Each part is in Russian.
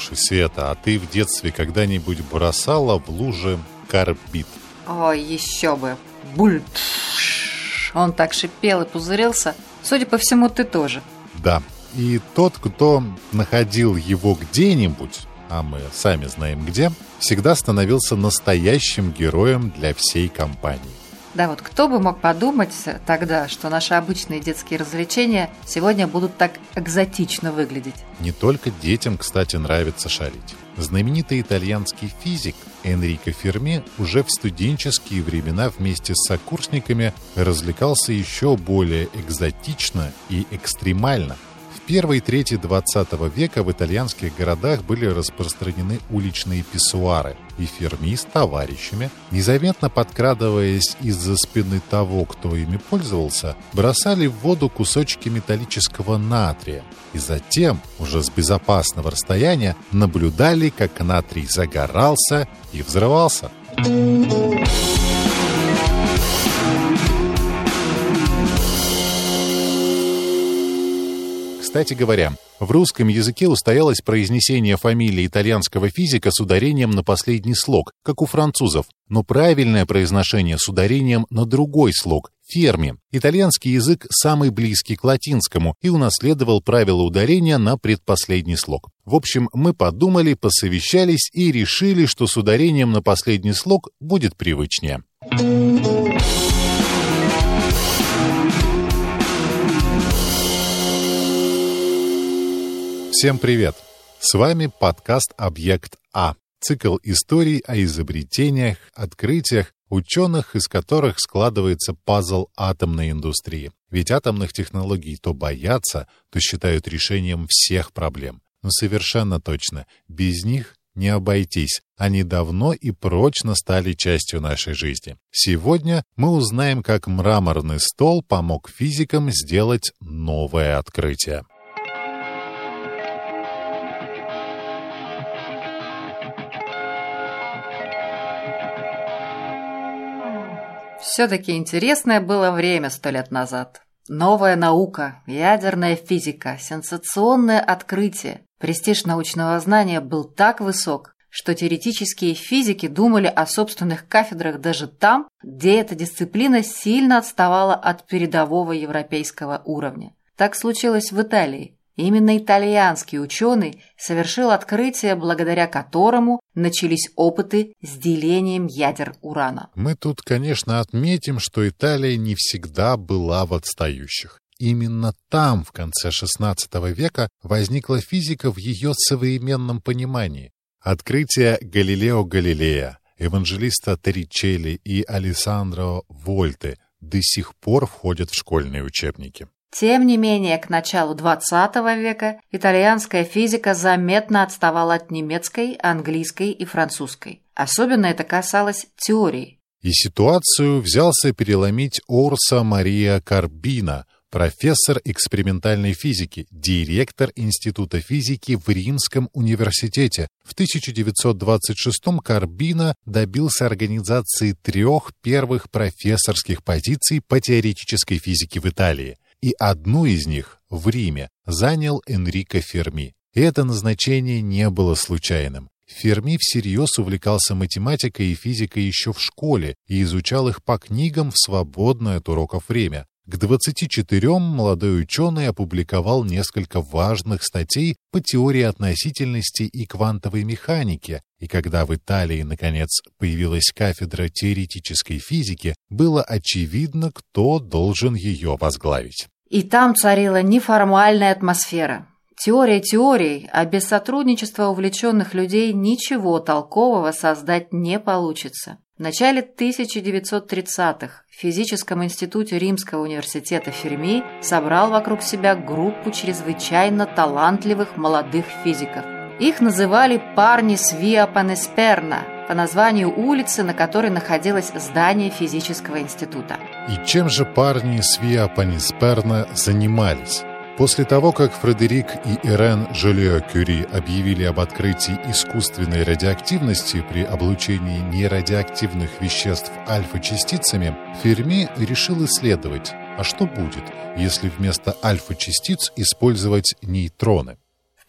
Слушай, Света, а ты в детстве когда-нибудь бросала в луже карбид? Ой, еще бы. Буль. Он так шипел и пузырился. Судя по всему, ты тоже. Да. И тот, кто находил его где-нибудь, а мы сами знаем где, всегда становился настоящим героем для всей компании. Да вот кто бы мог подумать тогда, что наши обычные детские развлечения сегодня будут так экзотично выглядеть. Не только детям, кстати, нравится шарить. Знаменитый итальянский физик Энрико Ферми уже в студенческие времена вместе с сокурсниками развлекался еще более экзотично и экстремально – первой трети 20 века в итальянских городах были распространены уличные писсуары, и Ферми с товарищами, незаметно подкрадываясь из-за спины того, кто ими пользовался, бросали в воду кусочки металлического натрия, и затем, уже с безопасного расстояния, наблюдали, как натрий загорался и взрывался. Кстати говоря, в русском языке устоялось произнесение фамилии итальянского физика с ударением на последний слог, как у французов, но правильное произношение с ударением на другой слог – ферми. Итальянский язык самый близкий к латинскому и унаследовал правило ударения на предпоследний слог. В общем, мы подумали, посовещались и решили, что с ударением на последний слог будет привычнее. Всем привет! С вами подкаст «Объект А» — цикл историй о изобретениях, открытиях, ученых, из которых складывается пазл атомной индустрии. Ведь атомных технологий то боятся, то считают решением всех проблем. Но совершенно точно, без них не обойтись. Они давно и прочно стали частью нашей жизни. Сегодня мы узнаем, как мраморный стол помог физикам сделать новое открытие. Все-таки интересное было время сто лет назад. Новая наука, ядерная физика, сенсационное открытие. Престиж научного знания был так высок, что теоретические физики думали о собственных кафедрах даже там, где эта дисциплина сильно отставала от передового европейского уровня. Так случилось в Италии. Именно итальянский ученый совершил открытие, благодаря которому начались опыты с делением ядер урана. Мы тут, конечно, отметим, что Италия не всегда была в отстающих. Именно там, в конце XVI века, возникла физика в ее современном понимании. Открытие Галилео Галилея, евангелиста Торричелли и Алессандро Вольте до сих пор входят в школьные учебники. Тем не менее, к началу XX века итальянская физика заметно отставала от немецкой, английской и французской. Особенно это касалось теории. И ситуацию взялся переломить Орса Мария Карбина, профессор экспериментальной физики, директор Института физики в Римском университете. В 1926 Карбина добился организации трех первых профессорских позиций по теоретической физике в Италии – и одну из них в Риме занял Энрико Ферми. Это назначение не было случайным. Ферми всерьез увлекался математикой и физикой еще в школе и изучал их по книгам в свободное от уроков время. К 24 молодой ученый опубликовал несколько важных статей по теории относительности и квантовой механике, и когда в Италии, наконец, появилась кафедра теоретической физики, было очевидно, кто должен ее возглавить. И там царила неформальная атмосфера. Теория теорий, а без сотрудничества увлеченных людей ничего толкового создать не получится. В начале 1930-х в Физическом институте Римского университета Ферми собрал вокруг себя группу чрезвычайно талантливых молодых физиков. Их называли «парни с Виа Панесперна» по названию улицы, на которой находилось здание физического института. И чем же парни с Виа Панесперна занимались? После того, как Фредерик и Ирен Жолио Кюри объявили об открытии искусственной радиоактивности при облучении нерадиоактивных веществ альфа-частицами, Ферми решил исследовать, а что будет, если вместо альфа-частиц использовать нейтроны.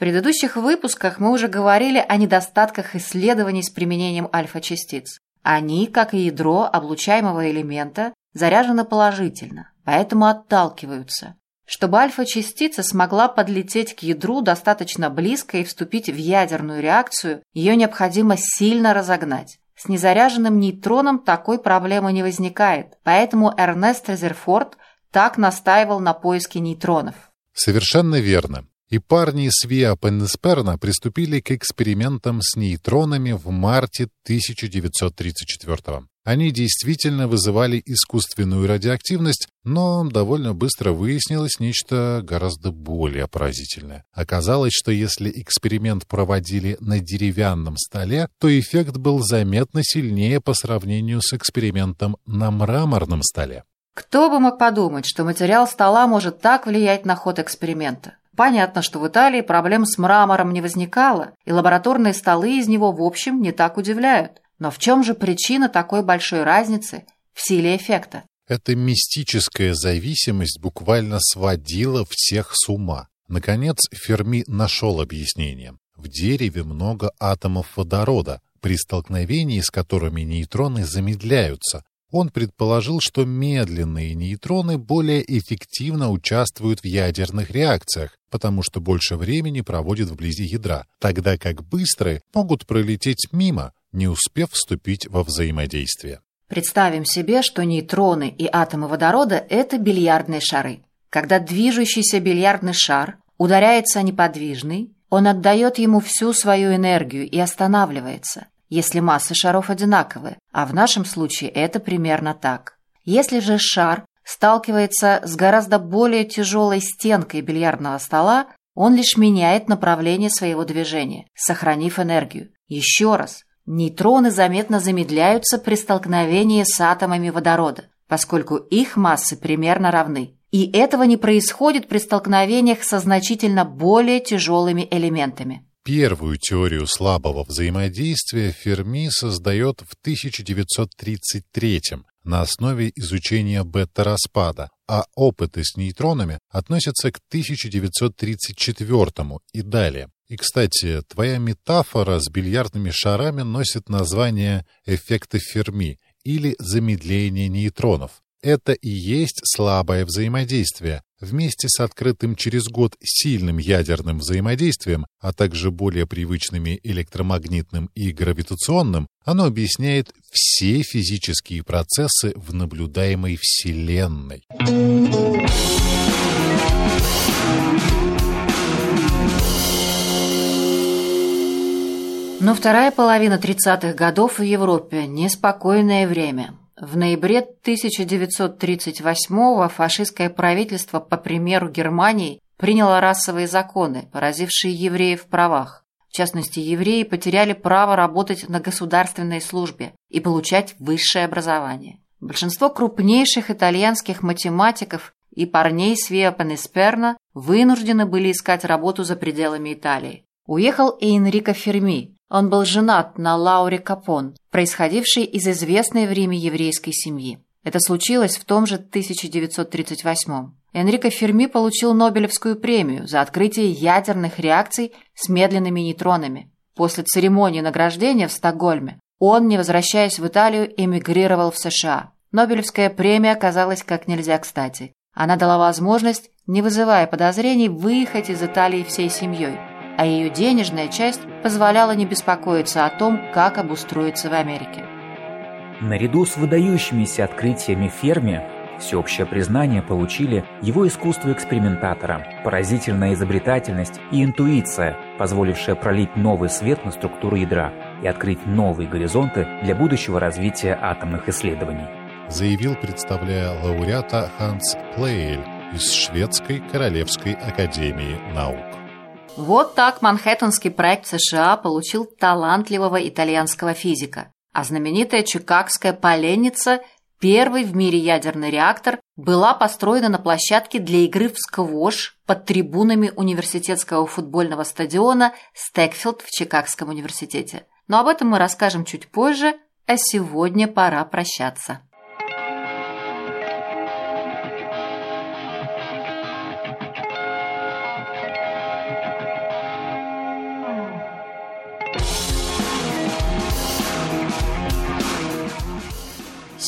Предыдущих выпусках мы уже говорили о недостатках исследований с применением альфа-частиц. Они, как и ядро облучаемого элемента, заряжены положительно, поэтому отталкиваются. Чтобы альфа-частица смогла подлететь к ядру достаточно близко и вступить в ядерную реакцию, ее необходимо сильно разогнать. С незаряженным нейтроном такой проблемы не возникает, поэтому Эрнест Резерфорд так настаивал на поиске нейтронов. Совершенно верно. И парни из Виа Пеннесперна приступили к экспериментам с нейтронами в марте 1934 года. Они действительно вызывали искусственную радиоактивность, но довольно быстро выяснилось нечто гораздо более поразительное. Оказалось, что если эксперимент проводили на деревянном столе, то эффект был заметно сильнее по сравнению с экспериментом на мраморном столе. Кто бы мог подумать, что материал стола может так влиять на ход эксперимента? Понятно, что в Италии проблем с мрамором не возникало, и лабораторные столы из него в общем не так удивляют. Но в чем же причина такой большой разницы в силе эффекта? Эта мистическая зависимость буквально сводила всех с ума. Наконец, Ферми нашел объяснение. В дереве много атомов водорода, при столкновении с которыми нейтроны замедляются. Он предположил, что медленные нейтроны более эффективно участвуют в ядерных реакциях, потому что больше времени проводят вблизи ядра, тогда как быстрые могут пролететь мимо, не успев вступить во взаимодействие. Представим себе, что нейтроны и атомы водорода – это бильярдные шары. Когда движущийся бильярдный шар ударяется о неподвижный, он отдает ему всю свою энергию и останавливается, если массы шаров одинаковые, а в нашем случае это примерно так. Если же шар сталкивается с гораздо более тяжелой стенкой бильярдного стола, он лишь меняет направление своего движения, сохранив энергию. Еще раз, Нейтроны заметно замедляются при столкновении с атомами водорода, поскольку их массы примерно равны. И этого не происходит при столкновениях со значительно более тяжелыми элементами. Первую теорию слабого взаимодействия Ферми создает в 1933 на основе изучения бета-распада, а опыты с нейтронами относятся к 1934 и далее. И, кстати, твоя метафора с бильярдными шарами носит название эффекта Ферми или замедление нейтронов. Это и есть слабое взаимодействие. Вместе с открытым через год сильным ядерным взаимодействием, а также более привычными электромагнитным и гравитационным, оно объясняет все физические процессы в наблюдаемой Вселенной. Но вторая половина 30-х годов в Европе – неспокойное время. В ноябре 1938-го фашистское правительство, по примеру Германии, приняло расовые законы, поразившие евреев в правах. В частности, евреи потеряли право работать на государственной службе и получать высшее образование. Большинство крупнейших итальянских математиков и парней с Виа Пенесперна вынуждены были искать работу за пределами Италии. Уехал и Энрико Ферми, он был женат на Лауре Капон, происходившей из известной в Риме еврейской семьи. Это случилось в том же 1938 Энрико Ферми получил Нобелевскую премию за открытие ядерных реакций с медленными нейтронами. После церемонии награждения в Стокгольме он, не возвращаясь в Италию, эмигрировал в США. Нобелевская премия оказалась как нельзя кстати. Она дала возможность, не вызывая подозрений, выехать из Италии всей семьей – а ее денежная часть позволяла не беспокоиться о том, как обустроиться в Америке. Наряду с выдающимися открытиями Ферми всеобщее признание получили его искусство экспериментатора, поразительная изобретательность и интуиция, позволившая пролить новый свет на структуру ядра и открыть новые горизонты для будущего развития атомных исследований. Заявил, представляя лауреата Ханс Плейль из Шведской Королевской Академии Наук. Вот так Манхэттенский проект США получил талантливого итальянского физика, а знаменитая Чикагская поленница, первый в мире ядерный реактор, была построена на площадке для игры в сквош под трибунами университетского футбольного стадиона Стекфилд в Чикагском университете. Но об этом мы расскажем чуть позже, а сегодня пора прощаться.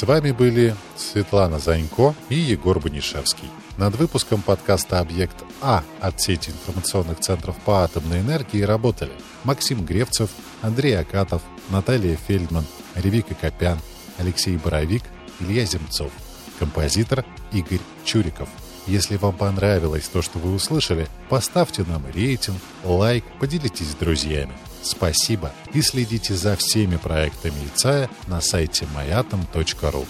С вами были Светлана Занько и Егор Банишевский. Над выпуском подкаста «Объект А» от сети информационных центров по атомной энергии работали Максим Гревцев, Андрей Акатов, Наталья Фельдман, Ревика Копян, Алексей Боровик, Илья Земцов. Композитор Игорь Чуриков. Если вам понравилось то, что вы услышали, поставьте нам рейтинг, лайк, поделитесь с друзьями. Спасибо и следите за всеми проектами ИЦАЯ на сайте mayatom.ru.